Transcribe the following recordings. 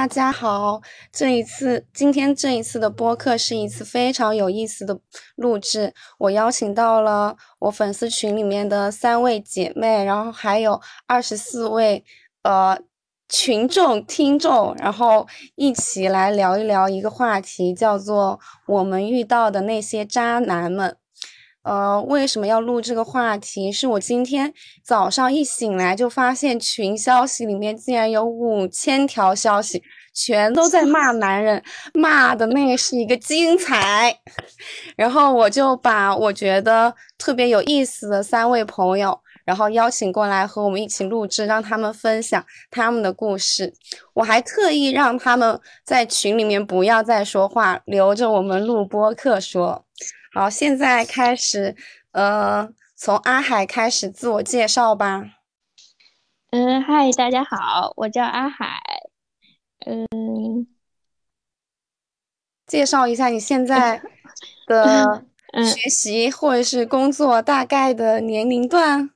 大家好。这一次，今天这一次的播客是一次非常有意思的录制。我邀请到了我粉丝群里面的三位姐妹，然后还有二十四位呃群众听众，然后一起来聊一聊一个话题，叫做我们遇到的那些渣男们。呃，为什么要录这个话题？是我今天早上一醒来就发现群消息里面竟然有五千条消息，全都在骂男人，骂的那个是一个精彩。然后我就把我觉得特别有意思的三位朋友，然后邀请过来和我们一起录制，让他们分享他们的故事。我还特意让他们在群里面不要再说话，留着我们录播课说。好，现在开始，呃，从阿海开始自我介绍吧。嗯，嗨，大家好，我叫阿海。嗯，介绍一下你现在 的学习或者是工作大概的年龄段。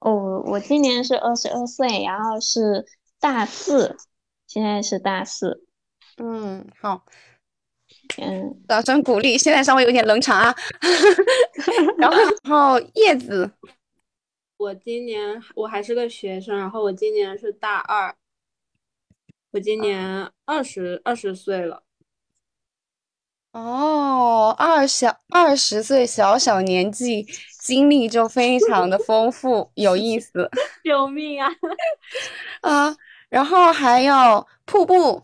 哦，我今年是二十二岁，然后是大四，现在是大四。嗯，好。嗯，掌声鼓励。现在稍微有点冷场啊。然后，然后叶子，我今年我还是个学生，然后我今年是大二，我今年二十二十岁了。哦，二小二十岁，小小年纪，经历就非常的丰富，有意思。救命啊！啊，然后还有瀑布。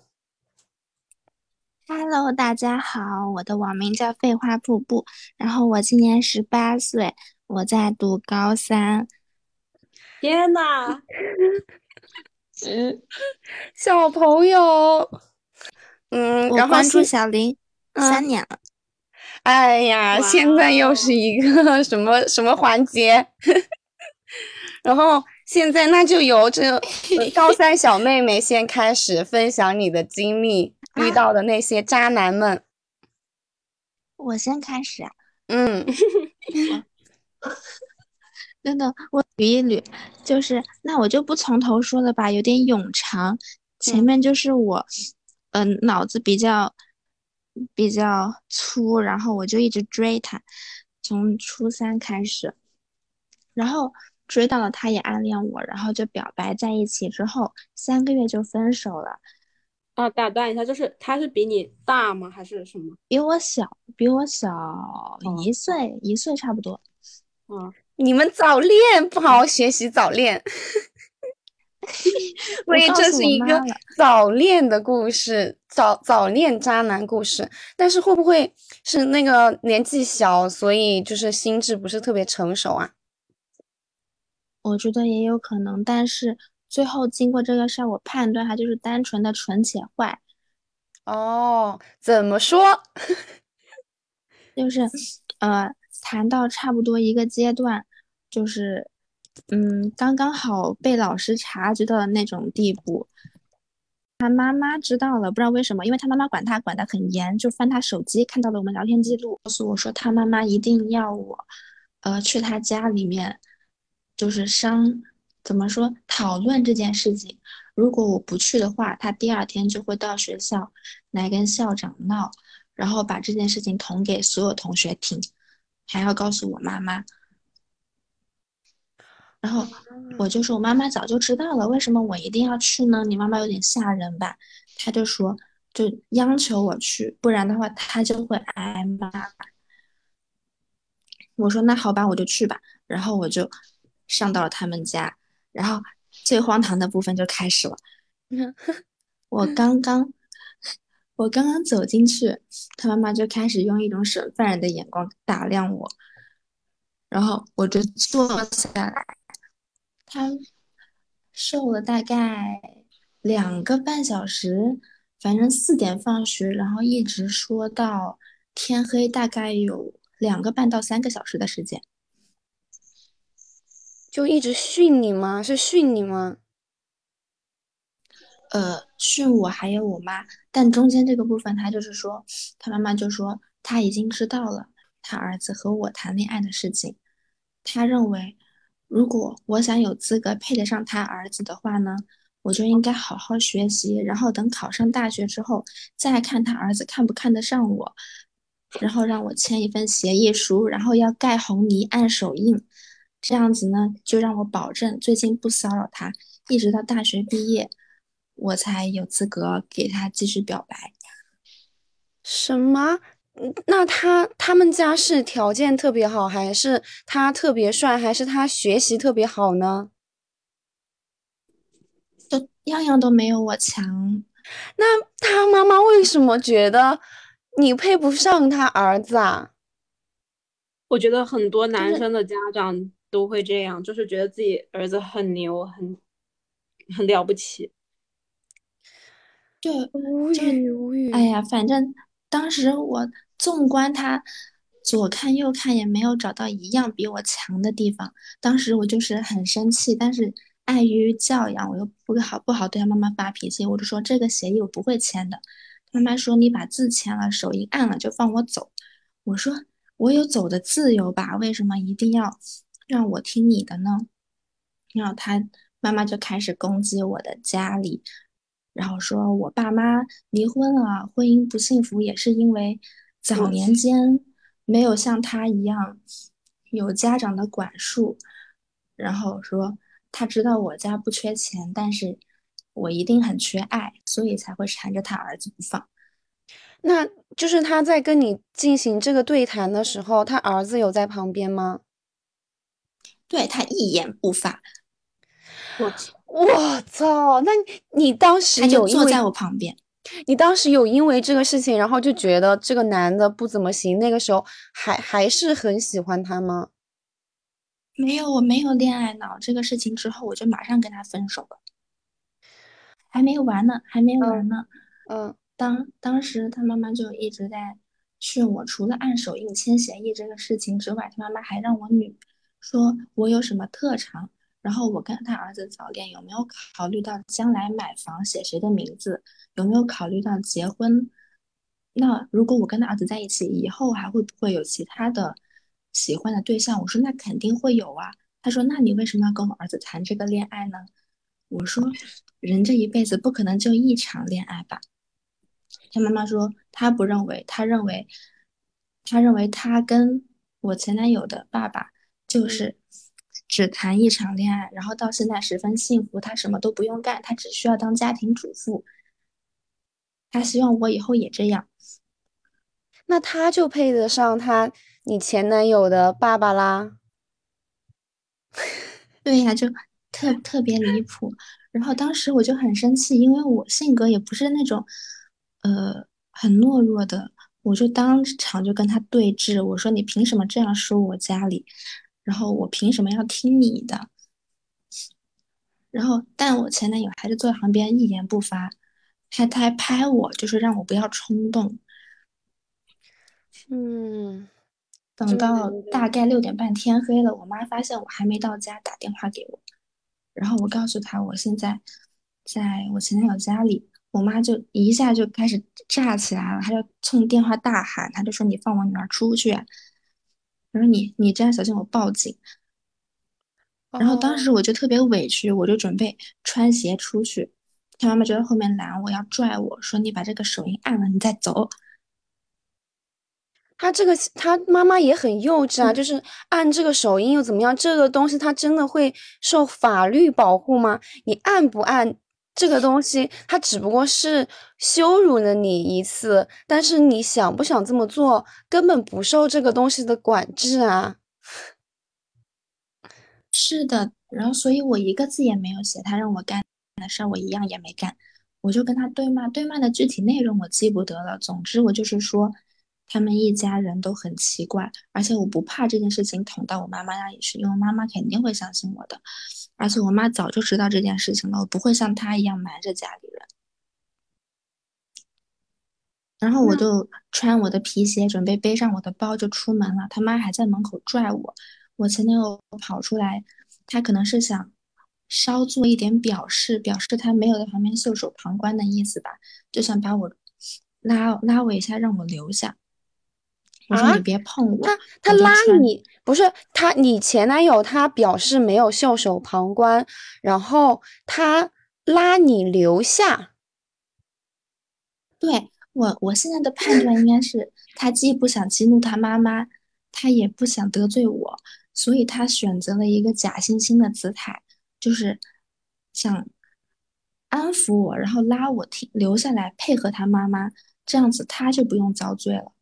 Hello，大家好，我的网名叫废话瀑布，然后我今年十八岁，我在读高三。天呐，嗯，小朋友，嗯，我关注小林三年了。哎呀，现在又是一个 什么什么环节？然后现在那就由这 高三小妹妹先开始分享你的经历。遇到的那些渣男们，我先开始。嗯，等等，我捋一捋，就是那我就不从头说了吧，有点冗长。前面就是我，嗯，脑子比较比较粗，然后我就一直追他，从初三开始，然后追到了，他也暗恋我，然后就表白在一起，之后三个月就分手了。啊，打断一下，就是他是比你大吗？还是什么？比我小，比我小一岁，一岁差不多。嗯，你们早恋，不好好学习，早恋。所以这是一个早恋的故事，早早恋渣男故事。但是会不会是那个年纪小，所以就是心智不是特别成熟啊？我觉得也有可能，但是。最后经过这个事儿，我判断他就是单纯的纯且坏。哦，怎么说？就是呃，谈到差不多一个阶段，就是嗯，刚刚好被老师察觉到的那种地步。他妈妈知道了，不知道为什么，因为他妈妈管他管得很严，就翻他手机看到了我们聊天记录，告诉我说他妈妈一定要我呃去他家里面，就是商。怎么说？讨论这件事情，如果我不去的话，他第二天就会到学校来跟校长闹，然后把这件事情捅给所有同学听，还要告诉我妈妈。然后我就说，我妈妈早就知道了，为什么我一定要去呢？你妈妈有点吓人吧？他就说，就央求我去，不然的话他就会挨骂。我说那好吧，我就去吧。然后我就上到了他们家。然后最荒唐的部分就开始了。我刚刚，我刚刚走进去，他妈妈就开始用一种审犯人的眼光打量我。然后我就坐下来，他瘦了大概两个半小时，反正四点放学，然后一直说到天黑，大概有两个半到三个小时的时间。就一直训你吗？是训你吗？呃，训我还有我妈，但中间这个部分，他就是说，他妈妈就说他已经知道了他儿子和我谈恋爱的事情。他认为，如果我想有资格配得上他儿子的话呢，我就应该好好学习，然后等考上大学之后再看他儿子看不看得上我，然后让我签一份协议书，然后要盖红泥按手印，这样子呢就让我保证最近不骚扰他，一直到大学毕业，我才有资格给他继续表白。什么？那他他们家是条件特别好，还是他特别帅，还是他学习特别好呢？都样样都没有我强。那他妈妈为什么觉得你配不上他儿子啊？我觉得很多男生的家长都会这样，就是觉得自己儿子很牛，很很了不起。对，无语无语。哎呀，反正。当时我纵观他，左看右看也没有找到一样比我强的地方。当时我就是很生气，但是碍于教养，我又不好不好对他妈妈发脾气，我就说这个协议我不会签的。妈妈说你把字签了，手一按了就放我走。我说我有走的自由吧，为什么一定要让我听你的呢？然后他妈妈就开始攻击我的家里。然后说，我爸妈离婚了，婚姻不幸福，也是因为早年间没有像他一样有家长的管束。然后说，他知道我家不缺钱，但是我一定很缺爱，所以才会缠着他儿子不放。那就是他在跟你进行这个对谈的时候，他儿子有在旁边吗？对他一言不发。我操！我操！那你当时有坐在我旁边，你当时有因为这个事情，然后就觉得这个男的不怎么行，那个时候还还是很喜欢他吗？没有，我没有恋爱脑。这个事情之后，我就马上跟他分手了。还没完呢，还没完呢。嗯，当当时他妈妈就一直在训我，除了按手印签协议这个事情之外，他妈妈还让我女说我有什么特长。然后我跟他儿子早恋，有没有考虑到将来买房写谁的名字？有没有考虑到结婚？那如果我跟他儿子在一起，以后还会不会有其他的喜欢的对象？我说那肯定会有啊。他说那你为什么要跟我儿子谈这个恋爱呢？我说人这一辈子不可能就一场恋爱吧。他妈妈说他不认为，他认为，他认为他跟我前男友的爸爸就是。只谈一场恋爱，然后到现在十分幸福。他什么都不用干，他只需要当家庭主妇。他希望我以后也这样。那他就配得上他你前男友的爸爸啦。对呀，就特特别离谱。然后当时我就很生气，因为我性格也不是那种呃很懦弱的，我就当场就跟他对峙。我说：“你凭什么这样说我家里？”然后我凭什么要听你的？然后，但我前男友还是坐在旁边一言不发，他他还拍我，就是让我不要冲动。嗯，等到大概六点半天黑了，我妈发现我还没到家，打电话给我，然后我告诉她我现在在我前男友家里，我妈就一下就开始炸起来了，她就冲电话大喊，她就说你放我女儿出去。他说：“你你这样小心我报警。”然后当时我就特别委屈，我就准备穿鞋出去。他妈妈就在后面拦我，要拽我说：“你把这个手印按了，你再走。”他这个他妈妈也很幼稚啊，就是按这个手印又怎么样？这个东西他真的会受法律保护吗？你按不按？这个东西，它只不过是羞辱了你一次，但是你想不想这么做，根本不受这个东西的管制啊。是的，然后所以我一个字也没有写，他让我干的事儿我一样也没干，我就跟他对骂，对骂的具体内容我记不得了。总之我就是说，他们一家人都很奇怪，而且我不怕这件事情捅到我妈妈那里去，因为妈妈肯定会相信我的。而且我妈早就知道这件事情了，我不会像她一样瞒着家里人。然后我就穿我的皮鞋，准备背上我的包就出门了。他妈还在门口拽我，我前男友跑出来，他可能是想稍做一点表示，表示他没有在旁边袖手旁观的意思吧，就想把我拉拉我一下，让我留下。我说你别碰我，他他拉你不是他，你前男友他表示没有袖手旁观，然后他拉你留下。对我，我现在的判断应该是，他既不想激怒他妈妈，他也不想得罪我，所以他选择了一个假惺惺的姿态，就是想安抚我，然后拉我听留下来配合他妈妈，这样子他就不用遭罪了。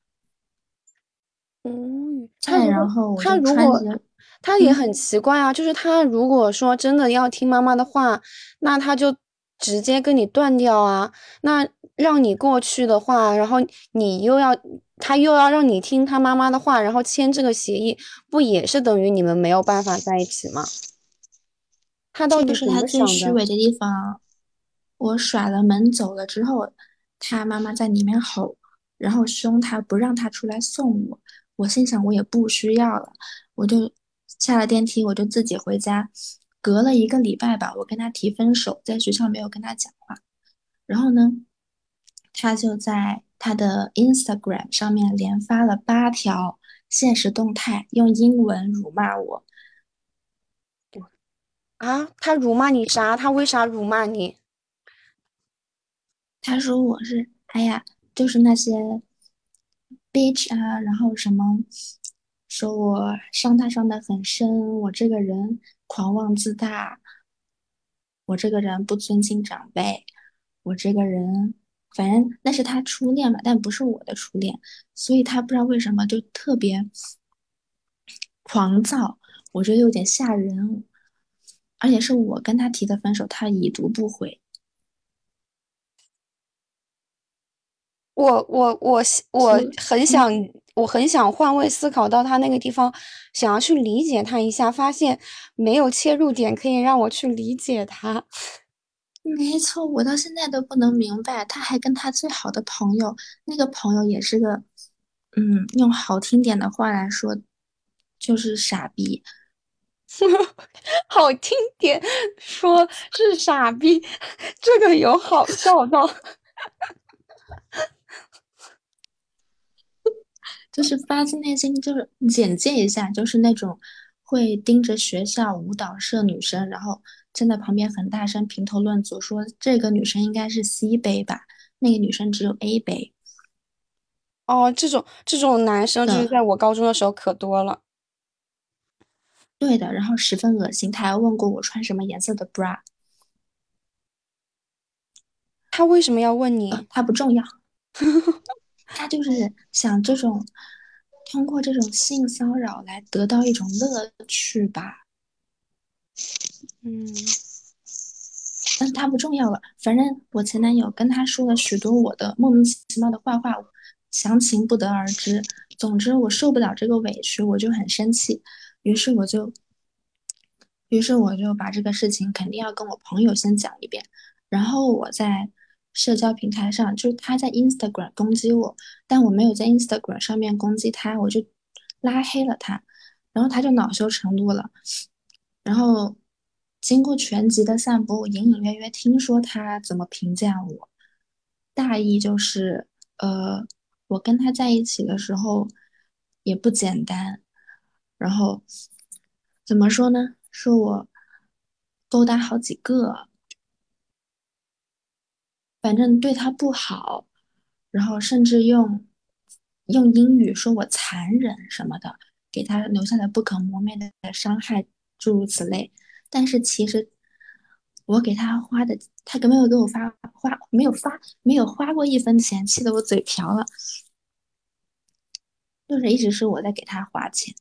嗯，再他然后他如果他也很奇怪啊，就是他如果说真的要听妈妈的话，那他就直接跟你断掉啊。那让你过去的话，然后你又要他又要让你听他妈妈的话，然后签这个协议，不也是等于你们没有办法在一起吗？他到底是他最虚？伪的地方。我甩了门走了之后，他妈妈在里面吼，然后凶他，不让他出来送我。我心想我也不需要了，我就下了电梯，我就自己回家。隔了一个礼拜吧，我跟他提分手，在学校没有跟他讲话。然后呢，他就在他的 Instagram 上面连发了八条现实动态，用英文辱骂我。啊，他辱骂你啥？他为啥辱骂你？他说我是，哎呀，就是那些 bitch 啊，然后什么，说我伤他伤得很深，我这个人狂妄自大，我这个人不尊敬长辈，我这个人，反正那是他初恋嘛，但不是我的初恋，所以他不知道为什么就特别狂躁，我觉得有点吓人，而且是我跟他提的分手，他已读不回。我我我我很想，我很想换位思考到他那个地方，想要去理解他一下，发现没有切入点可以让我去理解他。没错，我到现在都不能明白，他还跟他最好的朋友，那个朋友也是个，嗯，用好听点的话来说，就是傻逼。好听点说是傻逼，这个有好笑到。就是发自内心，就是简介一下，就是那种会盯着学校舞蹈社女生，然后站在旁边很大声评头论足，说这个女生应该是 C 杯吧，那个女生只有 A 杯哦，这种这种男生就是。在我高中的时候可多了。对的，然后十分恶心，他还问过我穿什么颜色的 bra，他为什么要问呃，你？他不重要，他就是想这种通过这种性骚扰来得到一种乐趣吧。嗯，但是他不重要了，反正我前男友跟他说了许多我的莫名其妙的坏话，详情不得而知。总之我受不了这个委屈，我就很生气，于是我就，于是我就把这个事情肯定要跟我朋友先讲一遍，然后我在社交平台上，就是他在 Instagram 攻击我，但我没有在 Instagram 上面攻击他，我就拉黑了他，然后他就恼羞成怒了。然后经过全集的散播，我隐隐约约听说他怎么评价我，大意就是，呃，我跟他在一起的时候也不简单，然后怎么说呢？说我勾搭好几个，反正对他不好，然后甚至用用英语说我残忍什么的，给他留下了不可磨灭的伤害，诸如此类。但是其实我给他花的，他根本没有给我发花，没有发，没有花过一分钱，气得我嘴瓢了。就是一直是我在给他花钱，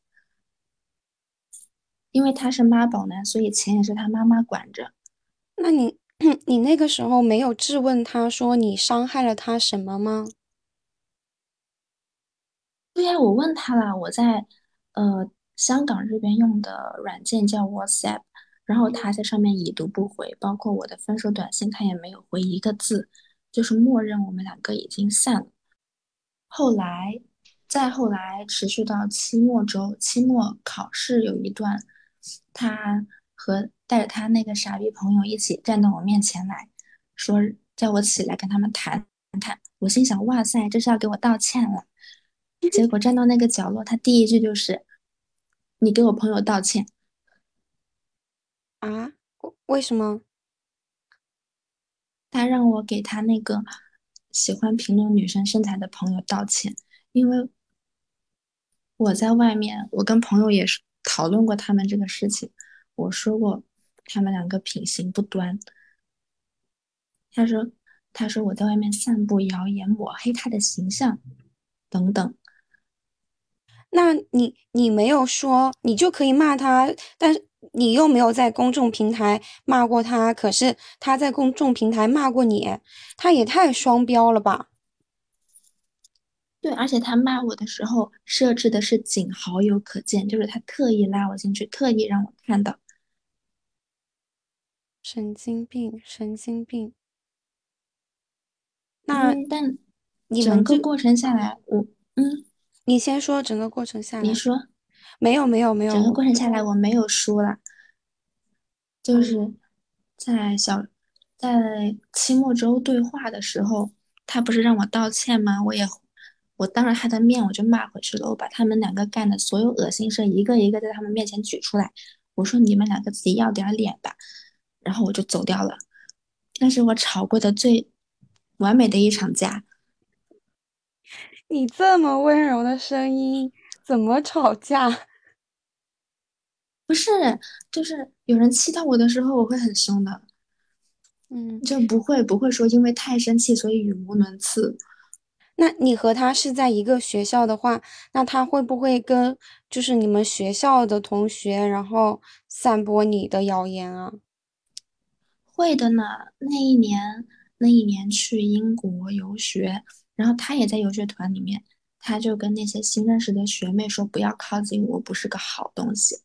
因为他是妈宝男，所以钱也是他妈妈管着。那你 你那个时候没有质问他说你伤害了他什么吗？对呀，我问他了，我在呃香港这边用的软件叫 WhatsApp，然后他在上面已读不回，包括我的分手短信他也没有回一个字，就是默认我们两个已经散了。后来，再后来持续到期末周，期末考试有一段，他和带着他那个傻逼朋友一起站到我面前来说，叫我起来跟他们谈谈。我心想，哇塞，这是要给我道歉了。结果站到那个角落，他第一句就是：“你给我朋友道歉。啊？为为什么？他让我给他那个喜欢评论女生身材的朋友道歉，因为我在外面，我跟朋友也是讨论过他们这个事情，我说过他们两个品行不端。他说，他说我在外面散布谣言，抹黑他的形象，等等。那你你没有说，你就可以骂他，但是你又没有在公众平台骂过他，可是他在公众平台骂过你，他也太双标了吧？对，而且他骂我的时候设置的是仅好友可见，就是他特意拉我进去，特意让我看到。神经病，神经病。那但你们这整个过程下来，我嗯，你先说整个过程下来。你说，没有没有没有。整个过程下来我没有输了，就是在小在期末周对话的时候，他不是让我道歉吗？我也我当着他的面我就骂回去了，我把他们两个干的所有恶心事一个一个在他们面前举出来，我说你们两个自己要点脸吧，然后我就走掉了。那是我吵过的最。完美的一场架，你这么温柔的声音，怎么吵架？不是，就是有人气到我的时候，我会很凶的。嗯，就不会不会说因为太生气，所以语无伦次。那你和他是在一个学校的话，那他会不会跟就是你们学校的同学，然后散播你的谣言啊？会的呢，那一年。那一年去英国游学，然后他也在游学团里面，他就跟那些新认识的学妹说：“不要靠近我，不是个好东西。”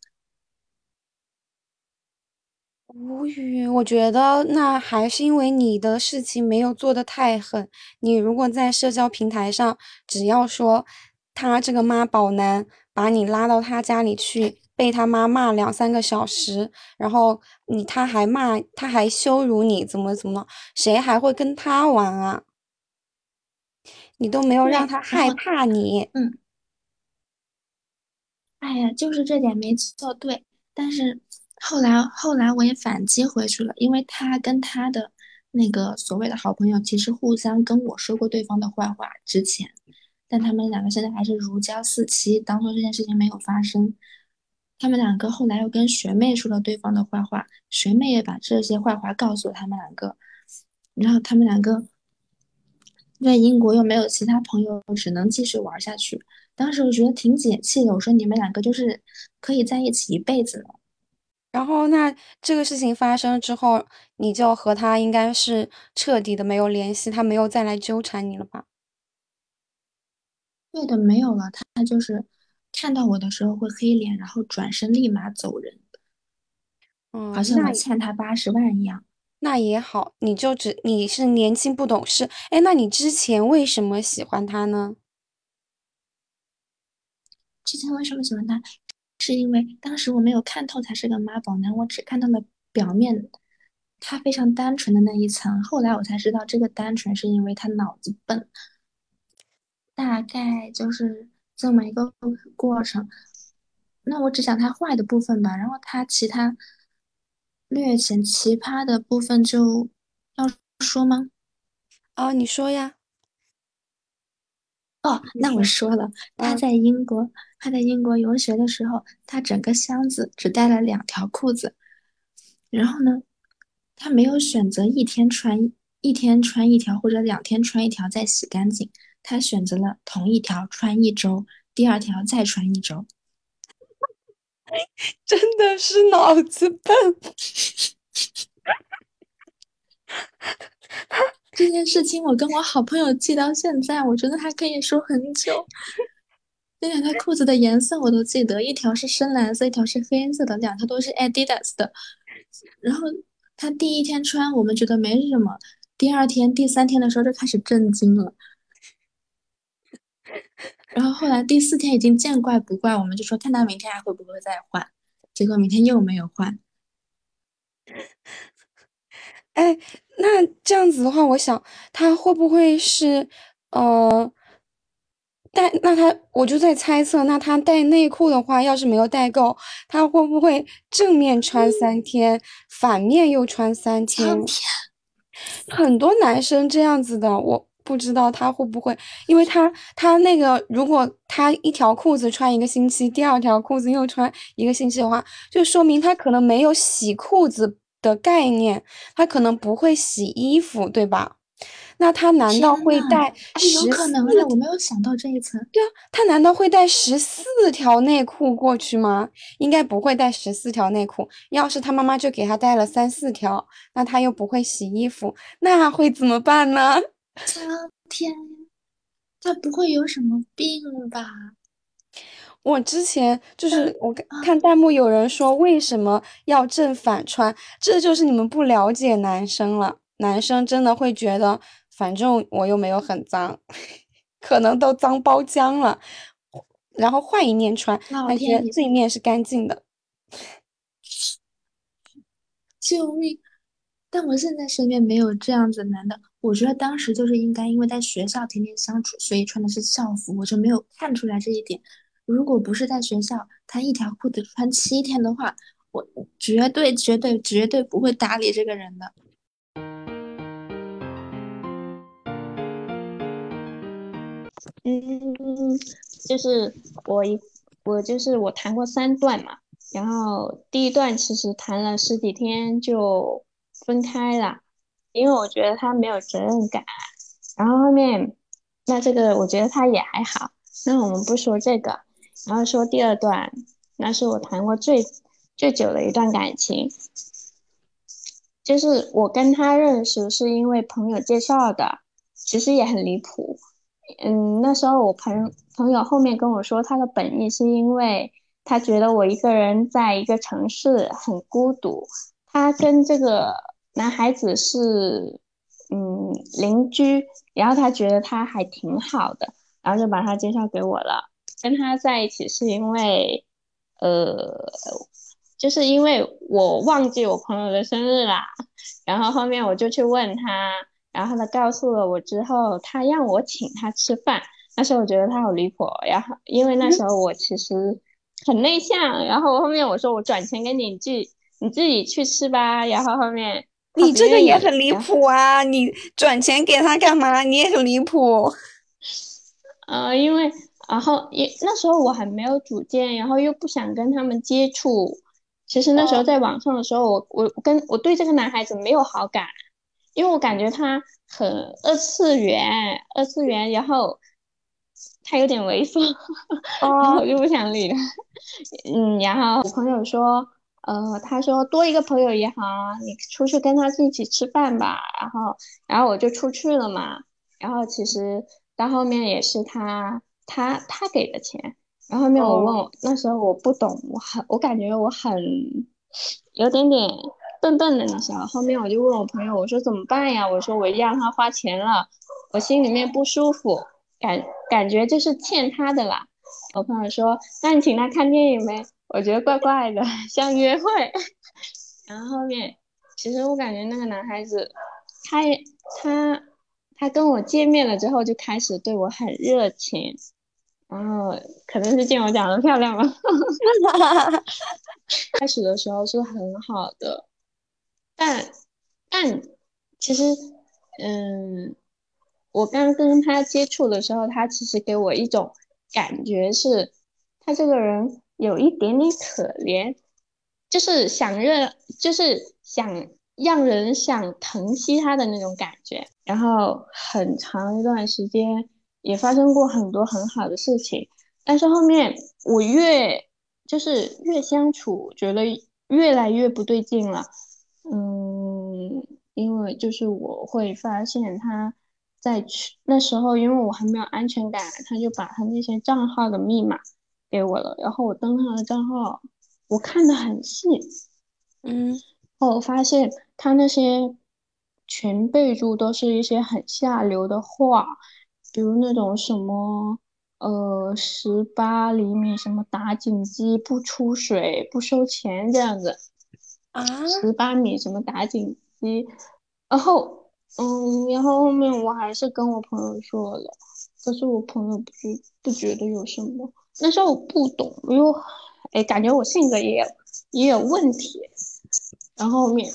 无语，我觉得那还是因为你的事情没有做的太狠。你如果在社交平台上，只要说他这个妈宝男把你拉到他家里去。被他妈骂两三个小时，然后你他还骂，他还羞辱你，怎么怎么，谁还会跟他玩啊？你都没有让他害怕你。嗯。哎呀，就是这点没做对，但是后来后来我也反击回去了，因为他跟他的那个所谓的好朋友，其实互相跟我说过对方的坏话之前，但他们两个现在还是如胶似漆，当做这件事情没有发生。他们两个后来又跟学妹说了对方的坏话，学妹也把这些坏话告诉了他们两个，然后他们两个在英国又没有其他朋友，只能继续玩下去。当时我觉得挺解气的，我说你们两个就是可以在一起一辈子了。然后那这个事情发生之后，你就和他应该是彻底的没有联系，他没有再来纠缠你了吧？对的，没有了，他就是。看到我的时候会黑脸，然后转身立马走人，嗯，好像我欠他八十万一样。那也好，你就只你是年轻不懂事，哎，那你之前为什么喜欢他呢？之前为什么喜欢他？是因为当时我没有看透他是个妈宝男，我只看到了表面，他非常单纯的那一层。后来我才知道，这个单纯是因为他脑子笨，大概就是。这么一个过程，那我只讲它坏的部分吧，然后它其他略显奇葩的部分就要说吗？哦，你说呀。哦，那我说了，他在英国，他在英国游学的时候，他整个箱子只带了两条裤子，然后呢，他没有选择一天穿一天穿一条或者两天穿一条再洗干净。他选择了同一条穿一周，第二条再穿一周，真的是脑子笨。这件事情我跟我好朋友记到现在，我觉得还可以说很久。那两条裤子的颜色我都记得，一条是深蓝色，一条是黑色的，两条都是 Adidas 的。然后他第一天穿，我们觉得没什么，第二天、第三天的时候就开始震惊了。然后后来第四天已经见怪不怪，我们就说看他明天还会不会再换，结果明天又没有换。哎，那这样子的话，我想他会不会是呃带？那他我就在猜测，那他带内裤的话，要是没有带够，他会不会正面穿三天，反面又穿三天？很多男生这样子的，我不知道他会不会，因为他他那个，如果他一条裤子穿一个星期，第二条裤子又穿一个星期的话，就说明他可能没有洗裤子的概念，他可能不会洗衣服，对吧？那他难道会带十有可能四的，我没有想到这一层。对啊，他难道会带十四条内裤过去吗？应该不会带十四条内裤。要是他妈妈就给他带了三四条，那他又不会洗衣服，那会怎么办呢？天，他不会有什么病吧？我之前就是我看看弹幕有人说为什么要正反穿，这就是你们不了解男生了。男生真的会觉得，反正我又没有很脏，可能都脏包浆了，然后换一面穿，老那些天爷这一面是干净的。救命！但我现在身边没有这样子男的，我觉得当时就是应该因为在学校天天相处，所以穿的是校服，我就没有看出来这一点。如果不是在学校，他一条裤子穿七天的话，我绝对绝对绝对不会搭理这个人的。嗯，就是我一我就是我谈过三段嘛，然后第一段其实谈了十几天就分开了，因为我觉得他没有责任感，然后后面那这个我觉得他也还好，那我们不说这个，然后说第二段，那是我谈过最最久的一段感情，就是我跟他认识是因为朋友介绍的，其实也很离谱。嗯，那时候我朋朋友后面跟我说，他的本意是因为他觉得我一个人在一个城市很孤独，他跟这个男孩子是嗯邻居，然后他觉得他还挺好的，然后就把他介绍给我了。跟他在一起是因为，呃，就是因为我忘记我朋友的生日啦，然后后面我就去问他。然后他告诉了我之后，他让我请他吃饭。那时候我觉得他好离谱，然后因为那时候我其实很内向，然后后面我说我转钱给你，你自己你自己去吃吧。然后后面你这个也很离谱啊！你转钱给他干嘛？你也很离谱。呃，因为然后也那时候我还没有主见，然后又不想跟他们接触。其实那时候在网上的时候，我我跟我对这个男孩子没有好感。因为我感觉他很二次元，二次元，然后他有点猥琐，然后我就不想理他。嗯，然后我朋友说，呃，他说多一个朋友也好啊，你出去跟他一起吃饭吧。然后，然后我就出去了嘛。然后其实到后面也是他他他给的钱。然后后面我问我，那时候我不懂，我很我感觉我很有点点。笨笨的那时候，后面我就问我朋友，我说怎么办呀？我说我让他花钱了，我心里面不舒服，感感觉就是欠他的啦。我朋友说，那你请他看电影呗？我觉得怪怪的，像约会。然后后面，其实我感觉那个男孩子，他他他跟我见面了之后，就开始对我很热情，然后可能是见我长得漂亮吧。开始的时候是很好的。但但其实，嗯，我刚跟他接触的时候，他其实给我一种感觉是，他这个人有一点点可怜，就是想让，就是想让人想疼惜他的那种感觉。然后很长一段时间也发生过很多很好的事情，但是后面我越就是越相处，觉得越来越不对劲了。嗯，因为就是我会发现他在去那时候，因为我还没有安全感，他就把他那些账号的密码给我了，然后我登他的账号，我看的很细，嗯，后我发现他那些全备注都是一些很下流的话，比如那种什么呃十八厘米什么打井机不出水不收钱这样子。啊，十八米什么打井机，然后嗯，然后后面我还是跟我朋友说了，可是我朋友不觉不觉得有什么，那时候我不懂，因为哎感觉我性格也有也有问题，然后后面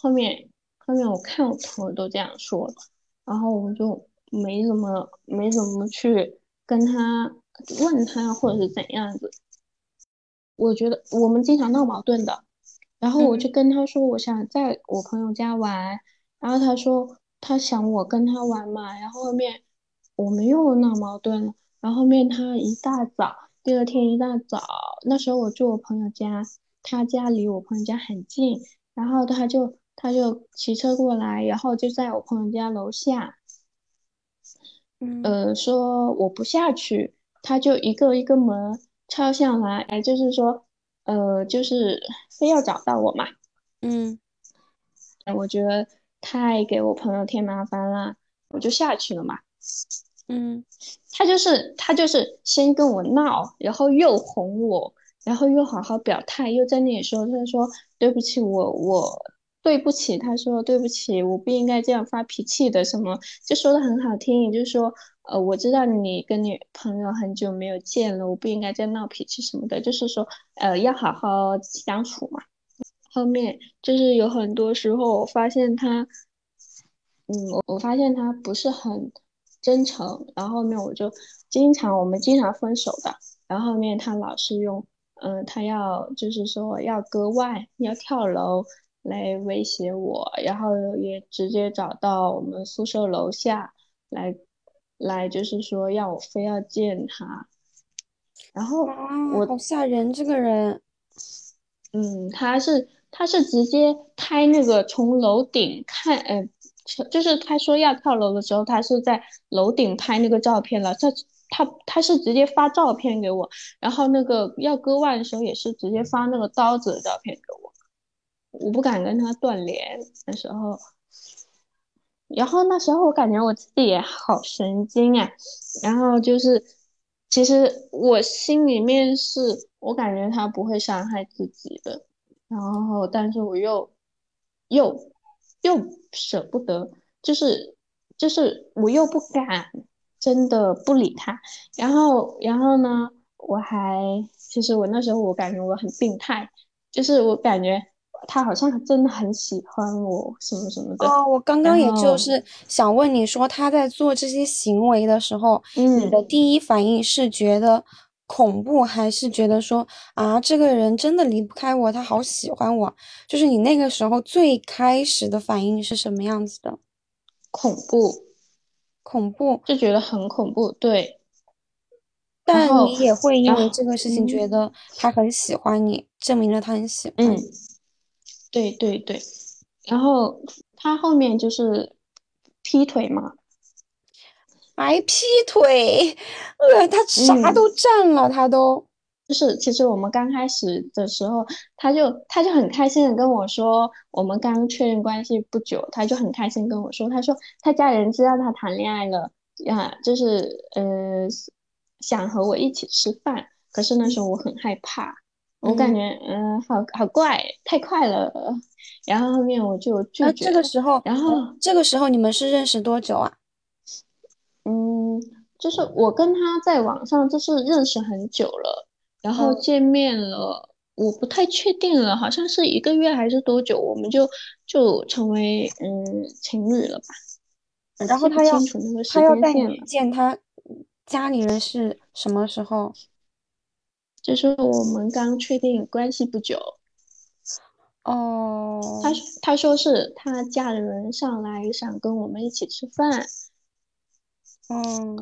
后面后面我看我朋友都这样说了，然后我就没怎么没怎么去跟他问他或者是怎样子。我觉得我们经常闹矛盾的，然后我就跟他说我想在我朋友家玩，然后他说他想我跟他玩嘛，然后后面我们又闹矛盾了，然后后面他一大早，第二天一大早，那时候我住我朋友家，他家离我朋友家很近，然后他就他就骑车过来，然后就在我朋友家楼下，嗯呃，说我不下去，他就一个一个门敲下来，哎，就是说，呃，就是非要找到我嘛。嗯我觉得太给我朋友添麻烦了，我就下去了嘛。嗯他就是他就是先跟我闹，然后又哄我，然后又好好表态，又在那里说，他说对不起，我我对不起，他说对不起，我不应该这样发脾气的，什么就说的很好听，也就是说呃，我知道你跟你朋友很久没有见了，我不应该这样闹脾气什么的，就是说呃要好好相处嘛。后面就是有很多时候，我发现他，嗯，我我发现他不是很真诚，然后后面我就经常我们经常分手的，然后后面他老是用，嗯、他要就是说要割腕，要跳楼来威胁我，然后也直接找到我们宿舍楼下来，来就是说要我非要见他，然后啊，我好吓人，这个人。嗯，他是他是直接拍那个从楼顶看，呃，就是他说要跳楼的时候，他是在楼顶拍那个照片了。他他他是直接发照片给我，然后那个要割腕的时候也是直接发那个刀子的照片给我。我不敢跟他断联那时候，然后那时候我感觉我自己也好神经啊，然后就是，其实我心里面是我感觉他不会伤害自己的，然后但是我又又又舍不得，就是就是我又不敢真的不理他，然后然后呢，我还其实我那时候我感觉我很病态，就是我感觉他好像真的很喜欢我什么什么的，哦，我刚刚也就是想问你说，他在做这些行为的时候，你嗯。的第一反应是觉得恐怖，还是觉得说啊，这个人真的离不开我，他好喜欢我？就是你那个时候最开始的反应是什么样子的？恐怖，恐怖，就觉得很恐怖，对。但，你也会因，为这个事情觉嗯得他很喜欢你，证明了他很喜欢嗯，你。对对对。然后他后面就是劈腿嘛，还劈腿，呃，他啥嗯，都。占了，他都，就是其实我们刚开始的时候，他就他就很开心的跟我说，我们刚确认关系不久，他就很开心跟我说，他说他家人知道他谈恋爱了，呀，就是呃想和我一起吃饭，可是那时候我很害怕，我感嗯，觉嗯、呃好好怪，太快了，然后后面我就拒绝那这个，时候，然后这个时候你们是认识多久啊？嗯，就是我跟他在网上就是认识很久了，然后嗯，见面了，我不太确定了，好像是一个月还是多久，我们就就成为嗯情侣了吧，然后他要他要带你。见他家里人是什么时候？就是我们刚确定关系不久，他哦，他他说是他家里人上来想跟我们一起吃饭，嗯。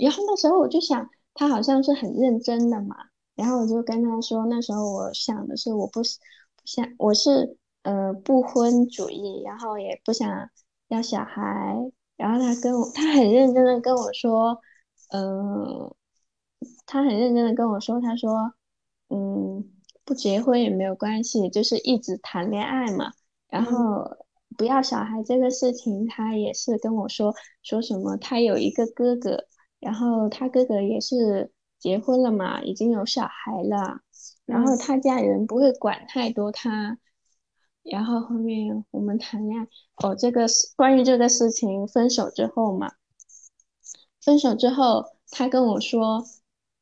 然后那时候我就想，他好像是很认真的嘛，然后我就跟他说，那时候我想的是，我不是不想，我是呃不婚主义，然后也不想要小孩，然后他跟我，他很认真的跟我说，嗯、他很认真的跟我说，他说，嗯，不结婚也没有关系，就是一直谈恋爱嘛，然嗯。后不要小孩这个事情，他也是跟我说，说什么他有一个哥哥。然后他哥哥也是结婚了嘛，已经有小孩了，然后嗯他家里人不会管太多他，然后后面我们谈恋爱，哦，这个是关于这个事情，分手之后嘛，分手之后，他跟我说，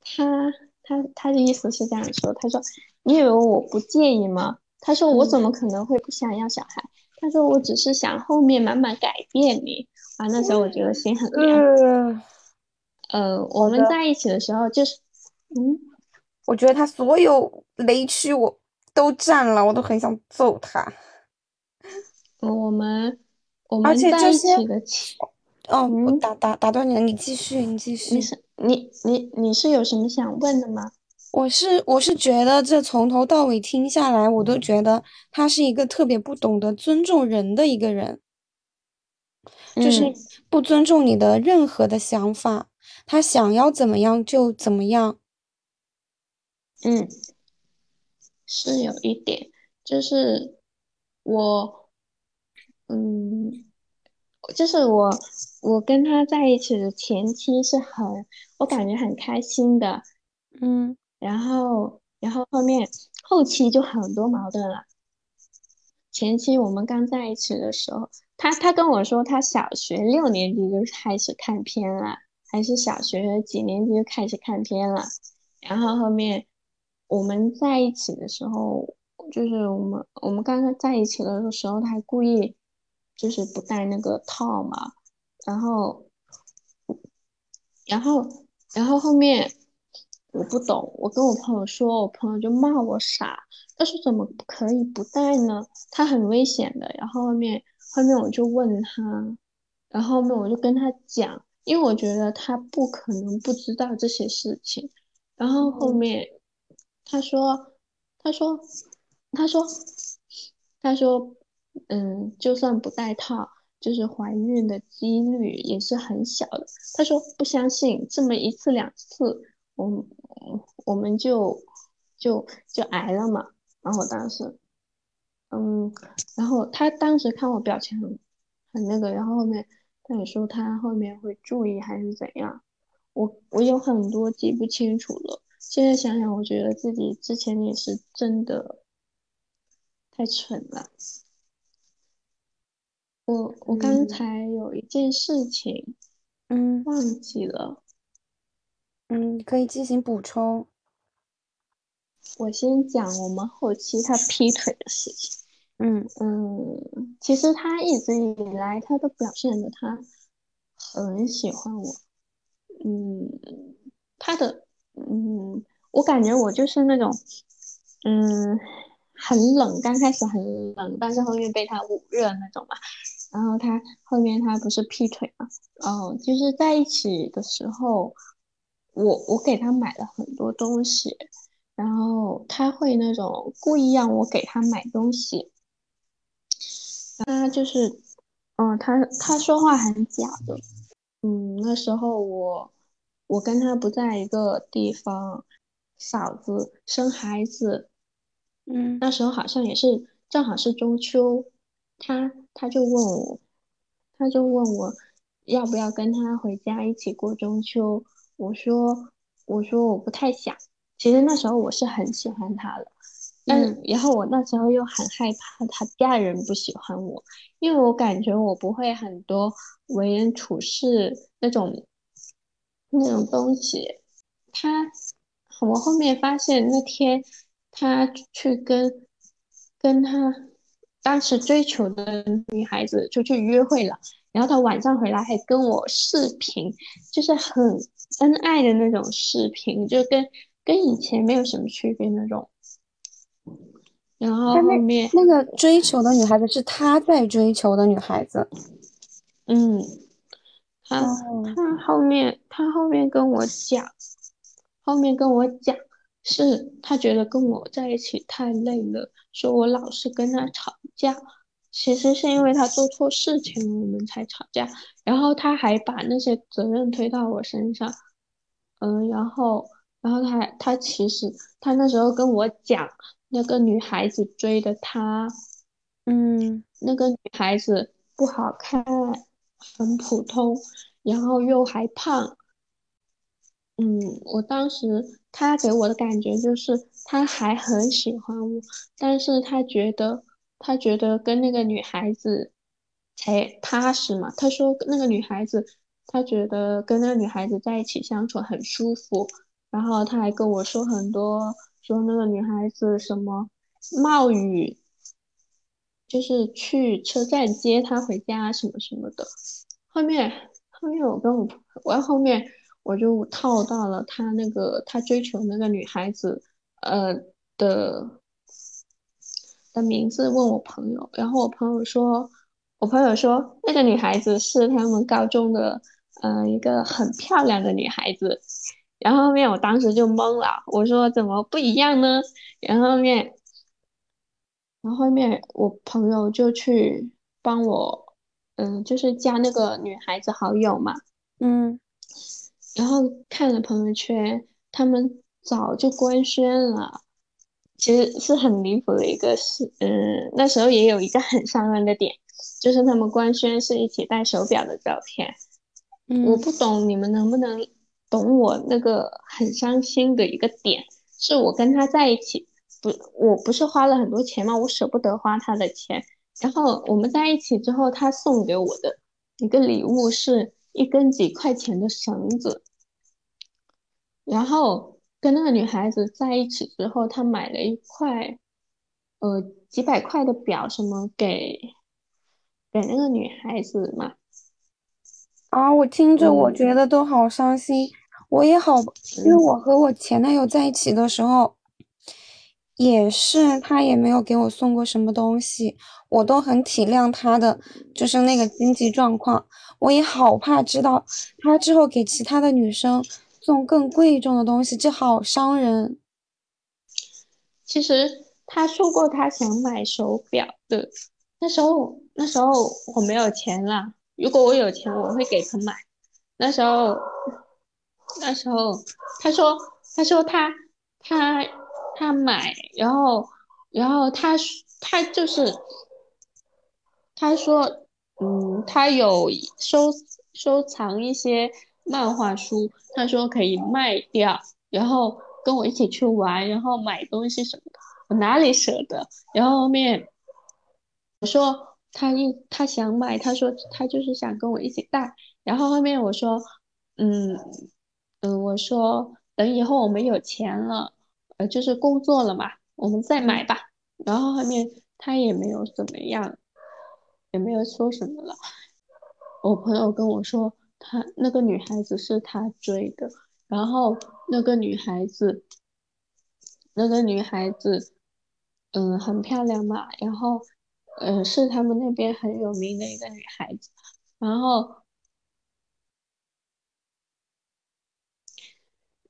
他他他的意思是这样说，他说你以为我不介意吗？他说我嗯怎么可能会不想要小孩？他说我只是想后面慢慢改变你啊。那时候我觉得心很凉。呃，呃，我们在一起的时候就是，嗯，我觉得他所有雷区我都占了，我都很想揍他。我们我而们在一起的前，哦，我嗯打打打断你了，你继续，你继续你。是你你你是有什么想问的吗？我是我是觉得这从头到尾听下来，我都觉得他是一个特别不懂得尊重人的一个人，就是嗯。不尊重你的任何的想法，他想要怎么样就怎么样。嗯，是有一点，就是我，嗯，就是我我跟他在一起的前期是很，我感觉很开心的，嗯然后然后后面后期就很多矛盾了。前期我们刚在一起的时候，他他跟我说他小学六年级就开始看片了，还是小学几年级就开始看片了。然后后面我们在一起的时候，就是我们我们刚刚在一起的时候，他还故意就是不戴那个套嘛，然后然后然后后面我不懂，我跟我朋友说，我朋友就骂我傻，他说怎么可以不戴呢？他很危险的。然后后面后面我就问他，然后后面我就跟他讲，因为我觉得他不可能不知道这些事情。然后后面他说，他说，他说，他说，嗯，就算不戴套，就是怀孕的几率也是很小的。他说不相信，这么一次两次，我我们就就就挨了嘛。然后我当时，嗯，然后他当时看我表情很很那个，然后后面他也说他后面会注意还是怎样。我我有很多记不清楚了，现在想想，我觉得自己之前也是真的太蠢了。我我刚嗯才有一件事情嗯忘记了，嗯，可以进行补充。我先讲我们后期他劈腿的事情。嗯嗯，其实他一直以来他都表现的他很喜欢我。嗯，他的嗯，我感觉我就是那种嗯很冷，刚开始很冷，但是后面被他捂热那种嘛。然后他后面他不是劈腿嘛，哦，就是在一起的时候，我我给他买了很多东西，然后他会那种故意让我给他买东西，他就是，嗯，他他说话很假的，嗯，那时候我我跟他不在一个地方，嫂子生孩子，嗯。那时候好像也是正好是中秋，他他就问我，他就问我要不要跟他回家一起过中秋。我说我说我不太想。其实那时候我是很喜欢他的，但嗯然后我那时候又很害怕他家人不喜欢我，因为我感觉我不会很多为人处事那种那种东西。他，我后面发现那天他去跟跟他当时追求的女孩子出去约会了，然后他晚上回来还跟我视频，就是很恩爱的那种视频，就跟跟以前没有什么区别那种。然后后面，那个追求的女孩子是他在追求的女孩子。嗯，他哦他后面他后面跟我讲，后面跟我讲，是他觉得跟我在一起太累了，说我老是跟他吵架，其实是因为他做错事情了我们才吵架，然后他还把那些责任推到我身上，嗯，然后然后他他其实他那时候跟我讲，那个女孩子追的他。嗯那个女孩子不好看，很普通，然后又还胖。嗯，我当时他给我的感觉就是他还很喜欢我，但是他觉得他觉得跟那个女孩子才踏实嘛。他说那个女孩子，他觉得跟那个女孩子在一起相处很舒服，然后他还跟我说很多，说那个女孩子什么冒雨。就是去车站接他回家什么什么的。后面后面我跟我我后面我就套到了他那个他追求那个女孩子呃的的名字，问我朋友，然后我朋友说，我朋友说那个女孩子是他们高中的呃一个很漂亮的女孩子。然后面我当时就懵了，我说怎么不一样呢？然后面，然后后面我朋友就去帮我，嗯，就是加那个女孩子好友嘛，嗯，然后看了朋友圈，他们早就官宣了，其实是很离谱的一个事，嗯，那时候也有一个很伤人的点，就是他们官宣是一起戴手表的照片，我不懂你们能不能。懂我那个很伤心的一个点，是我跟他在一起，不，我不是花了很多钱吗？我舍不得花他的钱。然后我们在一起之后，他送给我的一个礼物是一根几块钱的绳子。然后跟那个女孩子在一起之后，他买了一块，呃，几百块的表，什么给给那个女孩子嘛。啊，我听着我觉得都好伤心。我也好，因为我和我前男友在一起的时候，也是他也没有给我送过什么东西，我都很体谅他的，就是那个经济状况。我也好怕知道他之后给其他的女生送更贵重的东西，这好伤人。其实他说过他想买手表的，那时候那时候我没有钱了。如果我有钱，我会给他买。那时候。那时候，他说，他说他他他买，然后然后他他就是，他说，嗯，他有收收藏一些漫画书，他说可以卖掉，然后跟我一起去玩，然后买东西什么的，我哪里舍得？然后后面我说他一他想买，他说他就是想跟我一起带，然后后面我说，嗯。嗯，我说等以后我们有钱了，呃，就是工作了嘛，我们再买吧。然后后面他也没有怎么样，也没有说什么了。我朋友跟我说，他那个女孩子是他追的，然后那个女孩子，那个女孩子，嗯，很漂亮嘛，然后，嗯，是他们那边很有名的一个女孩子，然后。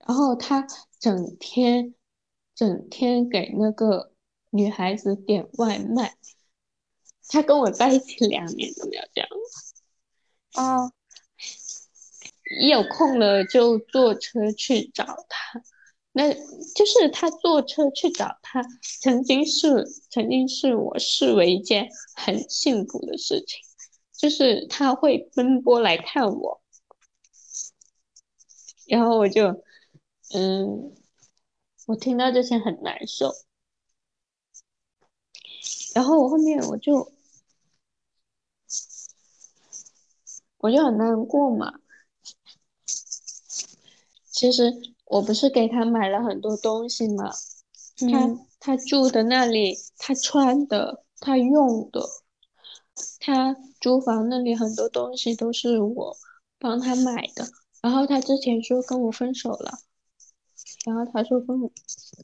然后他整天整天给那个女孩子点外卖，他跟我在一起两年都没有这样。啊，一有空了就坐车去找他，那就是他坐车去找他，曾经是曾经是我视为一件很幸福的事情，就是他会奔波来看我，然后我就。嗯，我听到这些很难受，然后我后面我就我就很难过嘛。其实我不是给他买了很多东西嘛，他他住的那里，他穿的，他用的，他租房那里很多东西都是我帮他买的。然后他之前说跟我分手了。然后他说跟，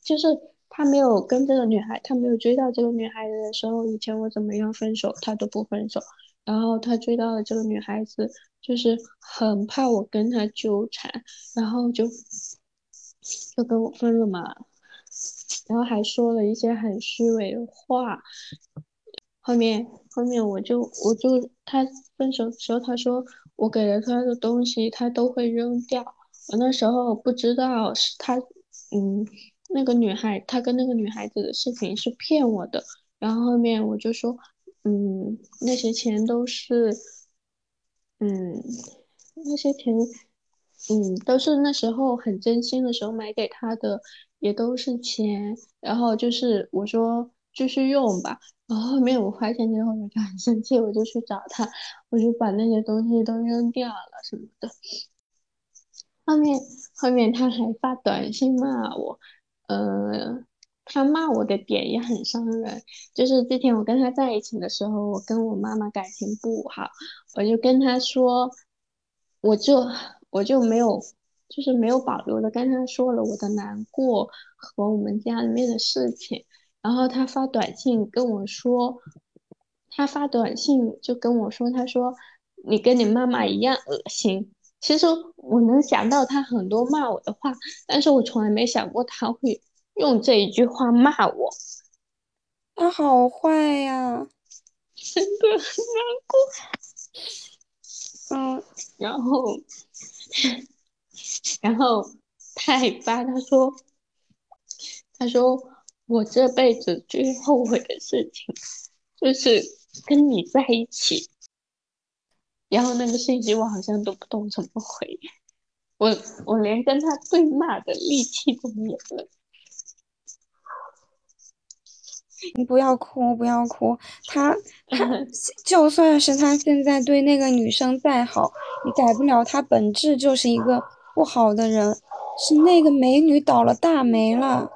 就是他没有跟这个女孩，他没有追到这个女孩子的时候，以前我怎么样分手，他都不分手。然后他追到了这个女孩子，就是很怕我跟他纠缠，然后就就跟我分了嘛。然后还说了一些很虚伪的话。后面后面我就我就他分手的时候，他说我给了他的东西，他都会扔掉。我那时候不知道是他。嗯，那个女孩，他跟那个女孩子的事情是骗我的，然后后面我就说，嗯，那些钱都是，嗯，那些钱，嗯，都是那时候很真心的时候买给他的，也都是钱，然后就是我说继续用吧，然后后面我发现之后我就很生气，我就去找他，我就把那些东西都扔掉了什么的。后面后面他还发短信骂我，呃，他骂我的点也很伤人。就是之前我跟他在一起的时候，我跟我妈妈感情不好，我就跟他说，我就我就没有，就是没有保留的跟他说了我的难过和我们家里面的事情。然后他发短信跟我说，他发短信就跟我说，他说你跟你妈妈一样恶心。其实我能想到他很多骂我的话，但是我从来没想过他会用这一句话骂我。他好坏呀，真的很难过。嗯，然后，然后他还发他说，他说。我这辈子最后悔的事情，就是跟你在一起。然后那个信息我好像都不懂怎么回，我我连跟他对骂的力气都没有了。你不要哭，不要哭。他 他就算是他现在对那个女生再好，你改不了他本质就是一个不好的人。是那个美女倒了大霉了。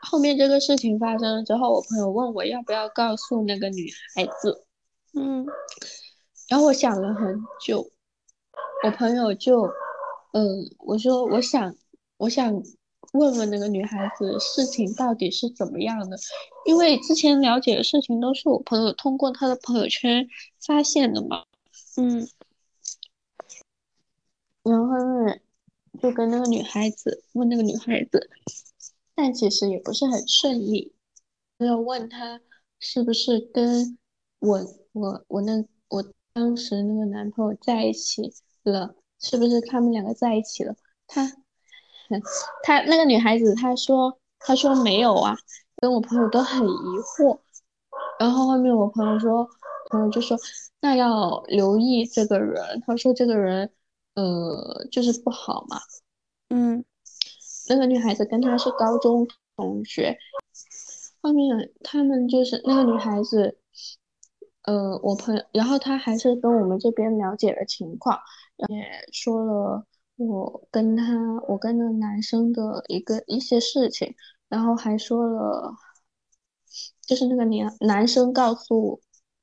后面这个事情发生了之后，我朋友问我要不要告诉那个女孩子，嗯，然后我想了很久，我朋友就，嗯，我说我想，我想问问那个女孩子事情到底是怎么样的，因为之前了解的事情都是我朋友通过他的朋友圈发现的嘛，嗯，然后呢，就跟那个女孩子问那个女孩子。但其实也不是很顺利，要问他是不是跟我我我那我当时那个男朋友在一起了，是不是他们两个在一起了？他 他那个女孩子她说她说没有啊，跟我朋友都很疑惑。然后后面我朋友说朋友就说那要留意这个人，他说这个人呃就是不好嘛，嗯。那个女孩子跟他是高中同学，后面他们就是那个女孩子，呃，我朋友，然后他还是跟我们这边了解了情况，也说了我跟他，我跟那个男生的一个一些事情，然后还说了，就是那个男男生告诉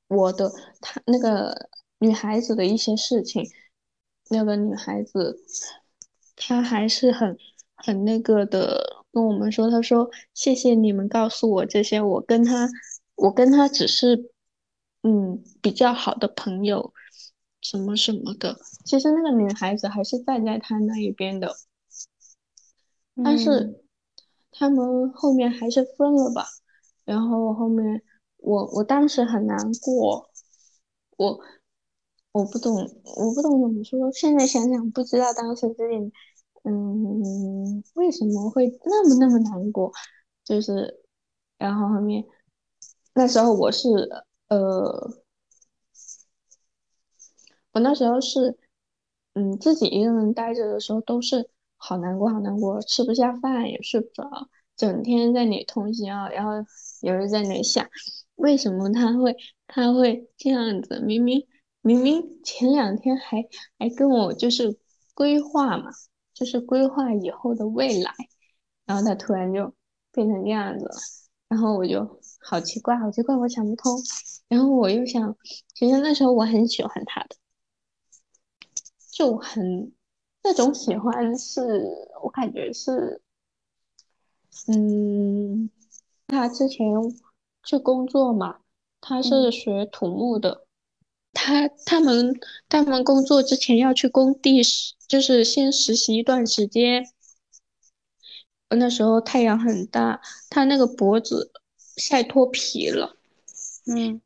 我的他那个女孩子的一些事情，那个女孩子她还是很。很那个的跟我们说，她说谢谢你们告诉我这些，我跟他，我跟他只是，嗯，比较好的朋友，什么什么的。其实那个女孩子还是站在他那一边的，但是他们后面还是分了吧。然后后面我我当时很难过，我我不懂，我不懂怎么说。现在想想，不知道当时自己。嗯，为什么会那么那么难过？就是，然后后面那时候我是呃，我那时候是嗯自己一个人待着的时候都是好难过好难过，吃不下饭也睡不着，整天在那里通宵，然后有人在那里想，为什么他会他会这样子？明明明明前两天还还跟我就是规划嘛。就是规划以后的未来，然后他突然就变成这样子了，然后我就好奇怪，好奇怪，我想不通。然后我又想，其实那时候我很喜欢他的，就很那种喜欢是，我感觉是，嗯，他之前去工作嘛，他是学土木的。他他们他们工作之前要去工地实，就是先实习一段时间。那时候太阳很大，他那个脖子晒脱皮了。嗯，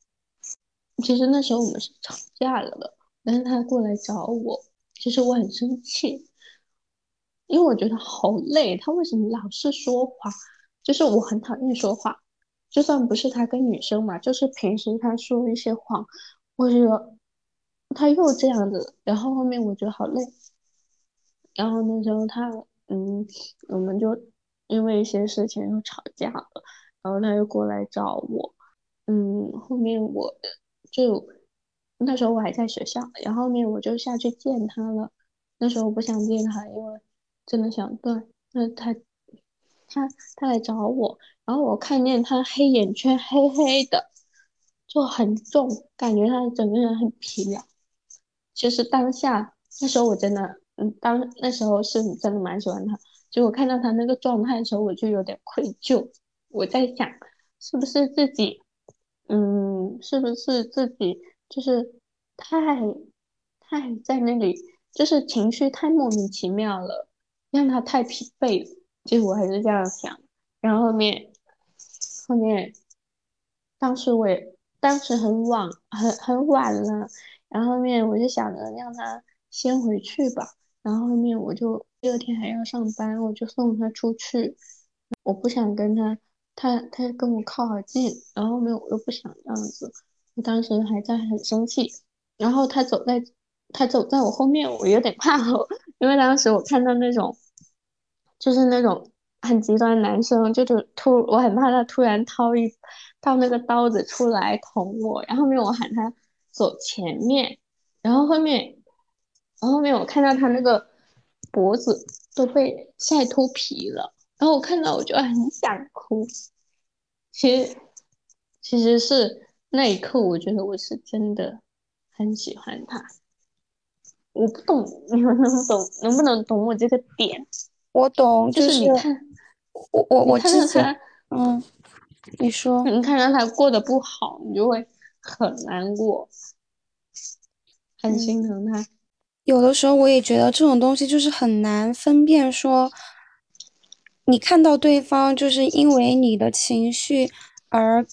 其实那时候我们是吵架了的，但是他过来找我，其实我很生气，因为我觉得好累。他为什么老是说谎？就是我很讨厌说谎，就算不是他跟女生嘛，就是平时他说一些谎。我觉得他又这样子，然后后面我觉得好累，然后那时候他，嗯，我们就因为一些事情又吵架了，然后他又过来找我，嗯，后面我就那时候我还在学校，然后面我就下去见他了，那时候我不想见他，因为真的想断，那他他他来找我，然后我看见他黑眼圈黑黑的，就很重，感觉他整个人很疲劳。其实当下那时候我真的，嗯，当那时候是真的蛮喜欢他。就我看到他那个状态的时候，我就有点愧疚。我在想，是不是自己，嗯，是不是自己就是太太在那里，就是情绪太莫名其妙了，让他太疲惫了。其实我还是这样想。然后后面后面，当时我也当时很晚很很晚了，然后后面我就想着让他先回去吧。然后后面我就第二天还要上班，我就送他出去。我不想跟他，他他跟我靠好近，然后后面我又不想这样子。我当时还在很生气，然后他走在他走在我后面，我有点怕 哦，因为当时我看到那种就是那种很极端男生，就是突我很怕他突然掏一掏那个刀子出来捅我。然后面我喊他走前面，然后后面。然后后面我看到他那个脖子都被晒脱皮了，然后我看到我就很想哭。其实其实是那一刻，我觉得我是真的很喜欢他。我不懂你们能懂能不能懂我这个点？我懂，就是你看我我我之前嗯，你说你看到他过得不好，你就会很难过，很心疼他。有的时候我也觉得这种东西就是很难分辨，说你看到对方就是因为你的情绪而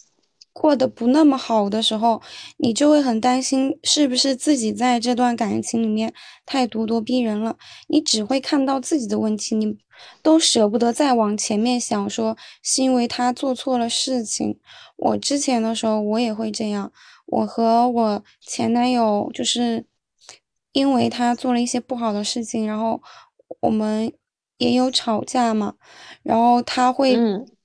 过得不那么好的时候，你就会很担心是不是自己在这段感情里面太咄咄逼人了。你只会看到自己的问题，你都舍不得再往前面想，说是因为他做错了事情。我之前的时候我也会这样，我和我前男友就是。因为他做了一些不好的事情，然后我们也有吵架嘛，然后他会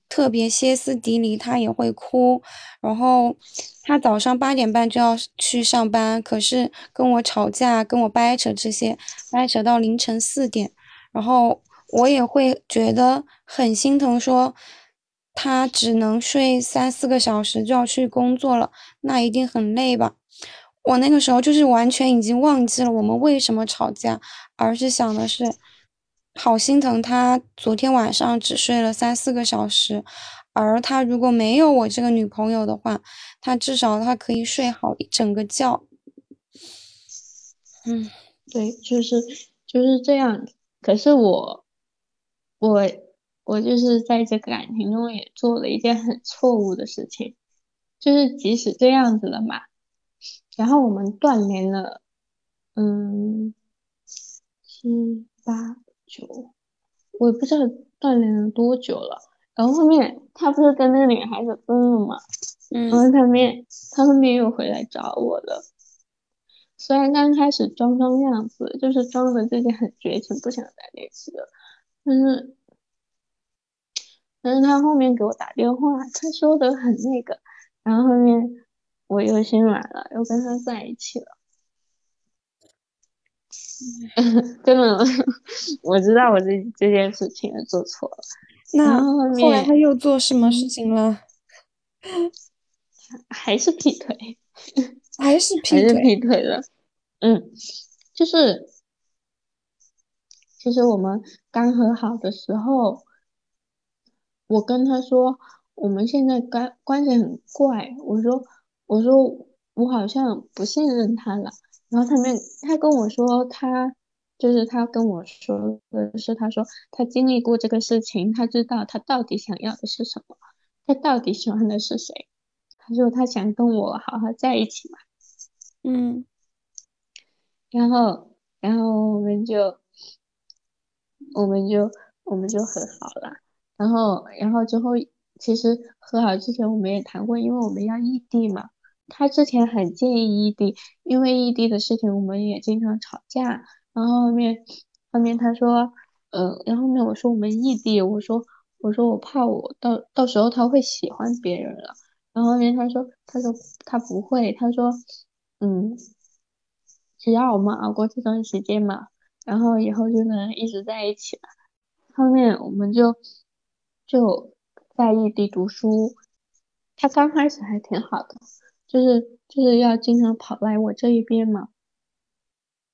特别歇斯底里，他也会哭，然后他早上八点半就要去上班，可是跟我吵架，跟我掰扯这些，掰扯到凌晨四点，然后我也会觉得很心疼，说他只能睡三四个小时就要去工作了，那一定很累吧。我那个时候就是完全已经忘记了我们为什么吵架，而是想的是，好心疼他昨天晚上只睡了三四个小时，而他如果没有我这个女朋友的话，他至少他可以睡好一整个觉。嗯，对，就是就是这样。可是我，我，我就是在这个感情中也做了一件很错误的事情，就是即使这样子了嘛。然后我们断联了，嗯，七八九，我也不知道锻炼了多久了。然后后面他不是跟那个女孩子分了嘛，嗯，然后他面他后面又回来找我了。虽然刚开始装装样子，就是装的自己很绝情，不想再联系了，但是，但是他后面给我打电话，他说的很那个，然后后面。我又心软了，又跟他在一起了。真的，我知道我这这件事情做错了。那后来他又做什么事情了？还是劈腿，还是劈腿，劈腿了。嗯，就是，其实我们刚和好的时候，我跟他说我们现在关关系很怪，我说。我说我好像不信任他了，然后他们他跟我说他就是他跟我说的是他说他经历过这个事情，他知道他到底想要的是什么，他到底喜欢的是谁，他说他想跟我好好在一起嘛，嗯，然后然后我们就我们就我们就和好了，然后然后之后其实和好之前我们也谈过，因为我们要异地嘛。他之前很介意异地，因为异地的事情我们也经常吵架。然后后面后面他说，呃，然后面我说我们异地，我说我说我怕我到到时候他会喜欢别人了。然后后面他说他说他不会，他说嗯，只要我们熬过这段时间嘛，然后以后就能一直在一起了。后面我们就就在异地读书。他刚开始还挺好的，就是就是要经常跑来我这一边嘛。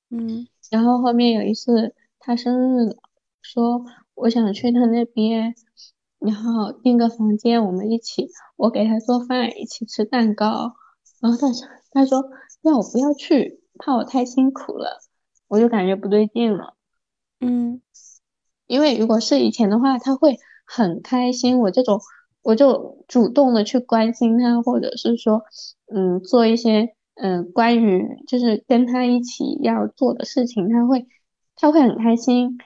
嗯，然后后面有一次他生日了，说我想去他那边，然后订个房间，我们一起，我给他做饭，一起吃蛋糕。然后他说他说要我不要去，怕我太辛苦了，我就感觉不对劲了。嗯，因为如果是以前的话，他会很开心，我这种我就主动的去关心他，或者是说，嗯，做一些嗯关于就是跟他一起要做的事情，他会他会很开心。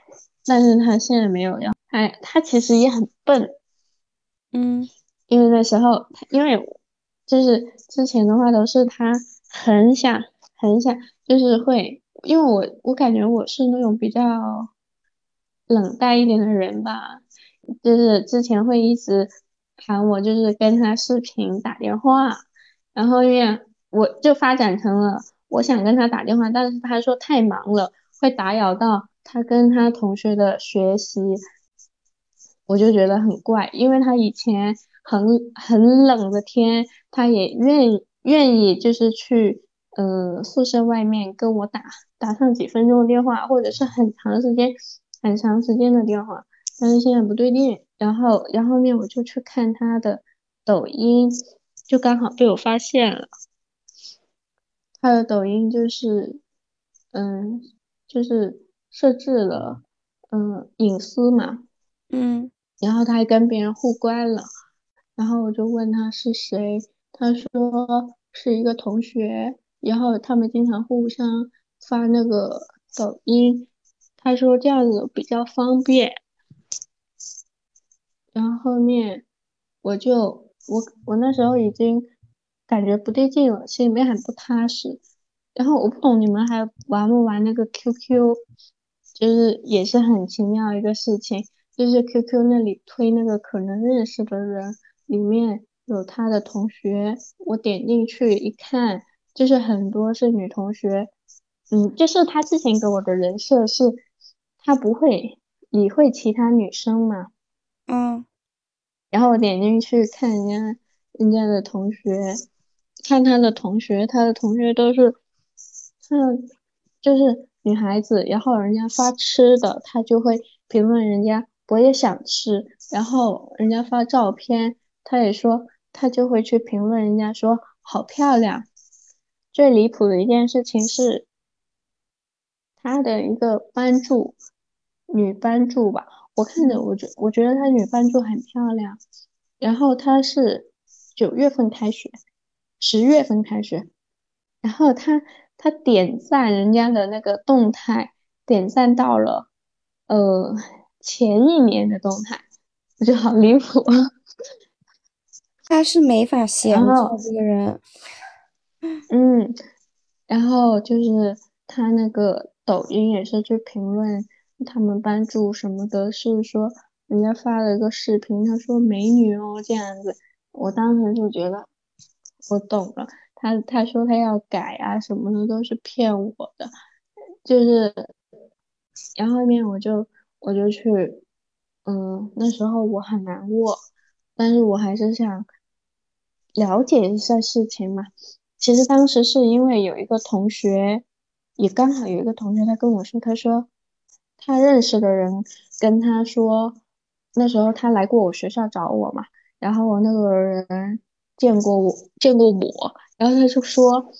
但是他现在没有要，他他其实也很笨，嗯，因为那时候因为就是之前的话都是他很想很想，就是会。因为我我感觉我是那种比较冷淡一点的人吧，就是之前会一直喊我，就是跟他视频打电话，然后因为我就发展成了我想跟他打电话，但是他说太忙了，会打扰到他跟他同学的学习，我就觉得很怪，因为他以前很很冷的天，他也愿愿意就是去。呃，宿舍外面跟我打打上几分钟的电话，或者是很长时间、很长时间的电话，但是现在不对劲。然后，然后面我就去看他的抖音，就刚好被我发现了。他的抖音就是，嗯，就是设置了，嗯，隐私嘛，嗯，然后他还跟别人互关了，然后我就问他是谁，他说是一个同学。然后他们经常互相发那个抖音，他说这样子比较方便。然后后面我就我我那时候已经感觉不对劲了，心里面很不踏实。然后我不懂你们还玩不玩那个 QQ，就是也是很奇妙一个事情，就是 QQ 那里推那个可能认识的人，里面有他的同学，我点进去一看。就是很多是女同学，嗯，就是他之前给我的人设是，他不会理会其他女生嘛，嗯，然后我点进去看人家人家的同学，看他的同学，他的同学都是，嗯，就是女孩子，然后人家发吃的，他就会评论人家我也想吃，然后人家发照片，他也说他就会去评论人家说好漂亮。最离谱的一件事情是，他的一个班助，女班助吧，我看着我觉我觉得他女伴助很漂亮，然后他是九月份开学，十月份开学，然后他他点赞人家的那个动态，点赞到了呃前一年的动态，我觉得好离谱 啊！他是没法闲着这个人。嗯，然后就是他那个抖音也是去评论他们班主什么的，是说人家发了一个视频，他说美女哦这样子，我当时就觉得我懂了，他他说他要改啊什么的都是骗我的，就是，然后面我就我就去，嗯，那时候我很难过，但是我还是想了解一下事情嘛。其实当时是因为有一个同学，也刚好有一个同学，他跟我说，他说他认识的人跟他说，那时候他来过我学校找我嘛，然后我那个人见过我，见过我，然后他就说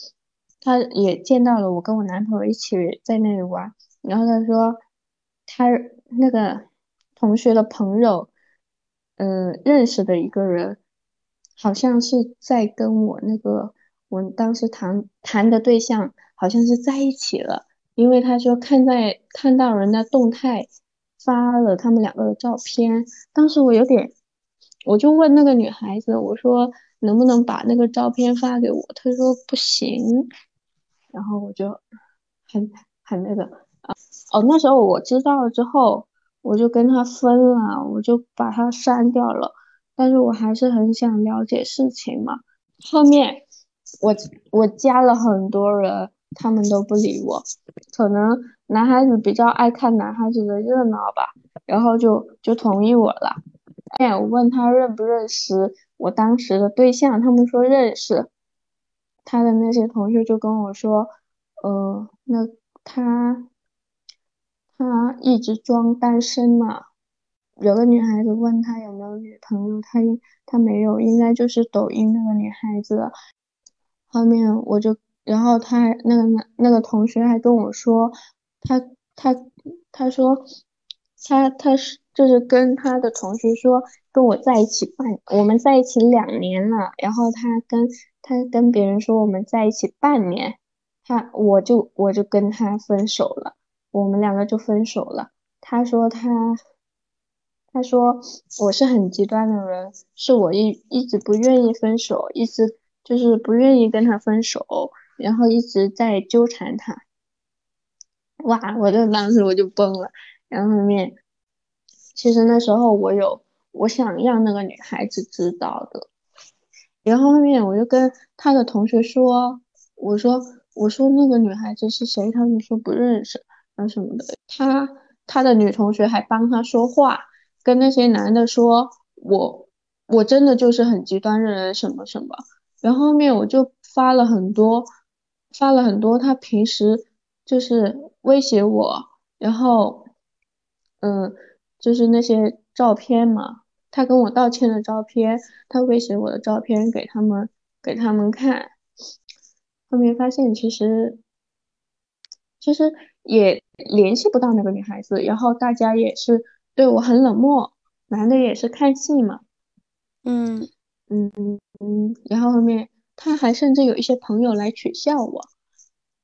他也见到了我跟我男朋友一起在那里玩，然后他说他那个同学的朋友，嗯，认识的一个人，好像是在跟我那个。我当时谈谈的对象好像是在一起了，因为他说看在看到人家动态发了他们两个的照片，当时我有点，我就问那个女孩子，我说能不能把那个照片发给我？她说不行，然后我就很很那个啊哦，那时候我知道了之后，我就跟他分了，我就把他删掉了，但是我还是很想了解事情嘛，后面。我我加了很多人，他们都不理我，可能男孩子比较爱看男孩子的热闹吧，然后就就同意我了，哎，我问他认不认识我当时的对象，他们说认识。他的那些同学就跟我说，呃，那他他一直装单身嘛。有个女孩子问他有没有女朋友，他他没有，应该就是抖音那个女孩子。后面我就，然后他那个男那个同学还跟我说，他他他说他他是就是跟他的同学说跟我在一起半，我们在一起两年了，然后他跟。他跟别人说我们在一起半年，他我就我就跟他分手了，我们两个就分手了。他说他，他说我是很极端的人，是我一一直不愿意分手，一直就是不愿意跟他分手，然后一直在纠缠他。哇，我就当时我就崩了。然后后面，其实那时候我有我想让那个女孩子知道的。然后后面我就跟他的同学说，我说我说那个女孩子是谁？他们说不认识啊什么的。他他的女同学还帮他说话，跟那些男的说，我我真的就是很极端的人什么什么。然后后面我就发了很多发了很多他平时就是威胁我，然后嗯就是那些照片嘛。他跟我道歉的照片，他威胁我的照片给他们给他们看，后面发现其实其实也联系不到那个女孩子，然后大家也是对我很冷漠，男的也是看戏嘛，嗯嗯嗯嗯，然后后面他还甚至有一些朋友来取笑我，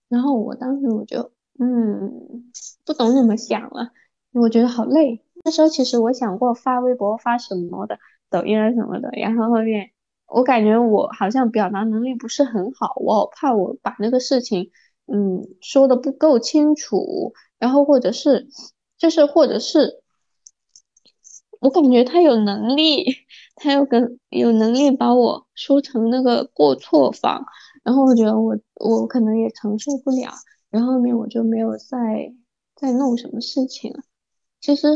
然后我当时我就嗯不懂怎么想了，我觉得好累。那时候其实我想过发微博发什么的，抖音啊什么的，然后后面我感觉我好像表达能力不是很好，我怕我把那个事情嗯说的不够清楚，然后或者是就是或者是我感觉他有能力，他有个有能力把我说成那个过错方，然后我觉得我我可能也承受不了，然后后面我就没有再再弄什么事情了，其实。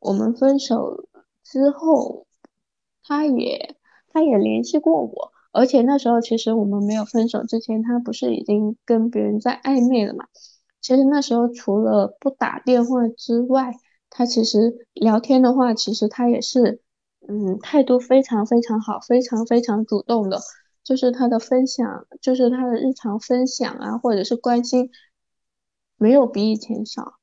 我们分手之后，他也他也联系过我，而且那时候其实我们没有分手之前，他不是已经跟别人在暧昧了嘛？其实那时候除了不打电话之外，他其实聊天的话，其实他也是，嗯，态度非常非常好，非常非常主动的，就是他的分享，就是他的日常分享啊，或者是关心，没有比以前少。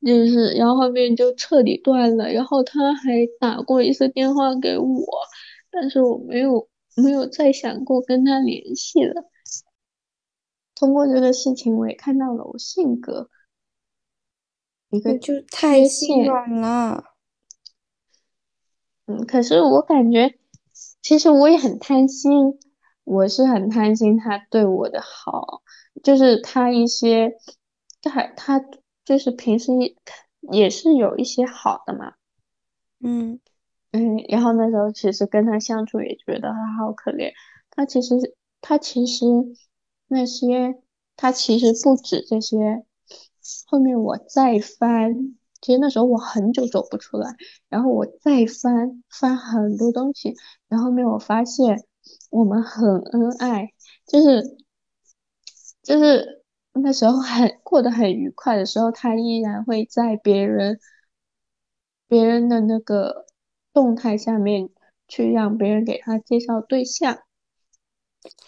就是，然后后面就彻底断了。然后他还打过一次电话给我，但是我没有没有再想过跟他联系了。通过这个事情，我也看到了我性格一个就太心软了。嗯，可是我感觉，其实我也很贪心，我是很贪心他对我的好，就是他一些，他他。就是平时也也是有一些好的嘛，嗯嗯，然后那时候其实跟他相处也觉得他好可怜，他其实他其实那些他其实不止这些，后面我再翻，其实那时候我很久走不出来，然后我再翻翻很多东西，然后面我发现我们很恩爱，就是就是。那时候很过得很愉快的时候，他依然会在别人别人的那个动态下面去让别人给他介绍对象，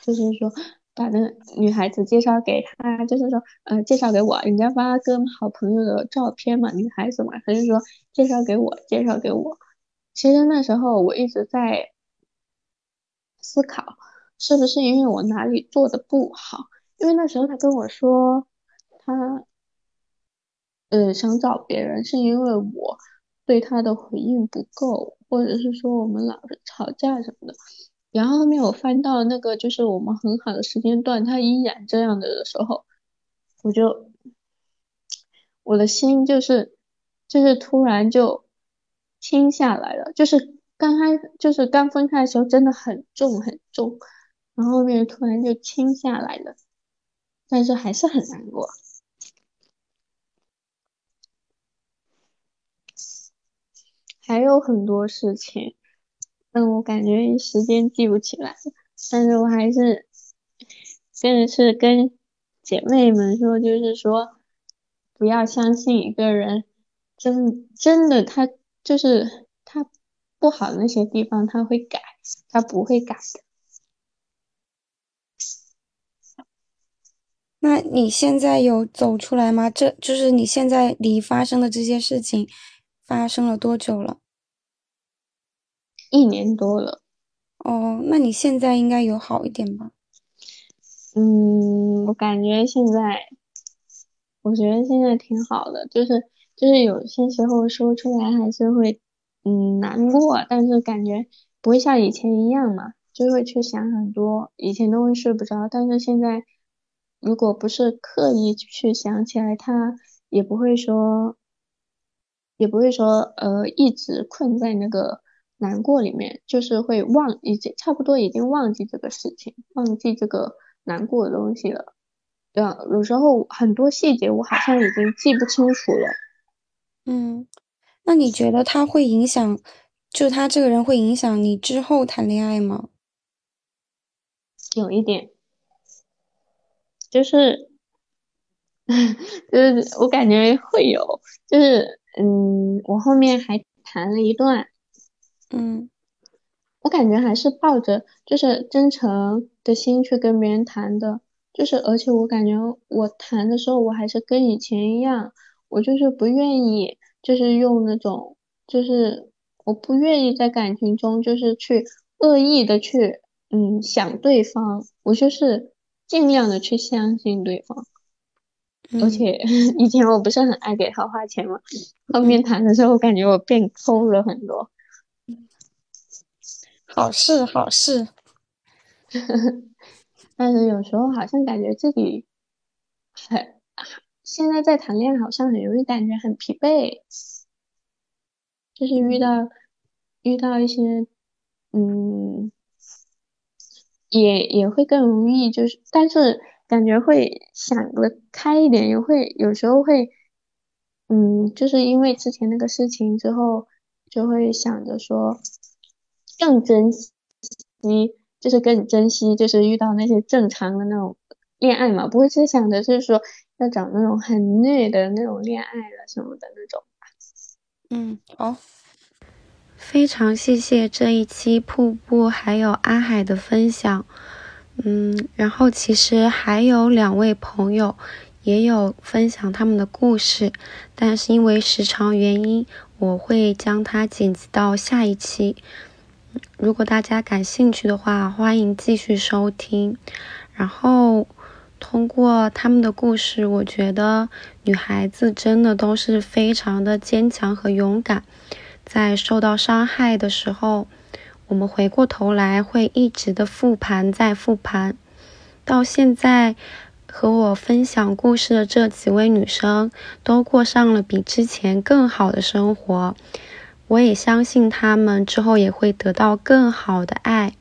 就是说把那个女孩子介绍给他，就是说呃介绍给我，人家发跟好朋友的照片嘛，女孩子嘛，他就说介绍给我，介绍给我。其实那时候我一直在思考，是不是因为我哪里做的不好。因为那时候他跟我说，他，呃，想找别人，是因为我对他的回应不够，或者是说我们老是吵架什么的。然后后面我翻到那个就是我们很好的时间段，他依然这样的的时候，我就我的心就是就是突然就轻下来了，就是刚开就是刚分开的时候真的很重很重，然后后面突然就轻下来了。但是还是很难过，还有很多事情，但我感觉时间记不起来了。但是我还是，更是跟姐妹们说，就是说，不要相信一个人，真真的他就是他不好的那些地方他会改，他不会改的。那你现在有走出来吗？这就是你现在离发生的这些事情发生了多久了？一年多了。哦，那你现在应该有好一点吧？嗯，我感觉现在，我觉得现在挺好的，就是就是有些时候说出来还是会嗯难过，但是感觉不会像以前一样嘛，就会去想很多，以前都会睡不着，但是现在。如果不是刻意去想起来，他也不会说，也不会说，呃，一直困在那个难过里面，就是会忘，已经差不多已经忘记这个事情，忘记这个难过的东西了。对啊，有时候很多细节我好像已经记不清楚了。嗯，那你觉得他会影响，就他这个人会影响你之后谈恋爱吗？有一点。就是，就是我感觉会有，就是嗯，我后面还谈了一段，嗯，我感觉还是抱着就是真诚的心去跟别人谈的，就是而且我感觉我谈的时候我还是跟以前一样，我就是不愿意，就是用那种，就是我不愿意在感情中就是去恶意的去嗯想对方，我就是。尽量的去相信对方，而且 以前我不是很爱给他花钱嘛，后面谈的时候我感觉我变抠了很多。好事好事，但是有时候好像感觉自己很，现在在谈恋爱好像很容易感觉很疲惫，就是遇到遇到一些嗯。也也会更容易，就是，但是感觉会想的开一点，也会有时候会，嗯，就是因为之前那个事情之后，就会想着说更珍惜，就是更珍惜，就是遇到那些正常的那种恋爱嘛，不会是想着是说要找那种很虐的那种恋爱了什么的那种。嗯，好。非常谢谢这一期瀑布还有阿海的分享，嗯，然后其实还有两位朋友也有分享他们的故事，但是因为时长原因，我会将它剪辑到下一期。如果大家感兴趣的话，欢迎继续收听。然后通过他们的故事，我觉得女孩子真的都是非常的坚强和勇敢。在受到伤害的时候，我们回过头来会一直的复盘，再复盘。到现在，和我分享故事的这几位女生都过上了比之前更好的生活。我也相信他们之后也会得到更好的爱。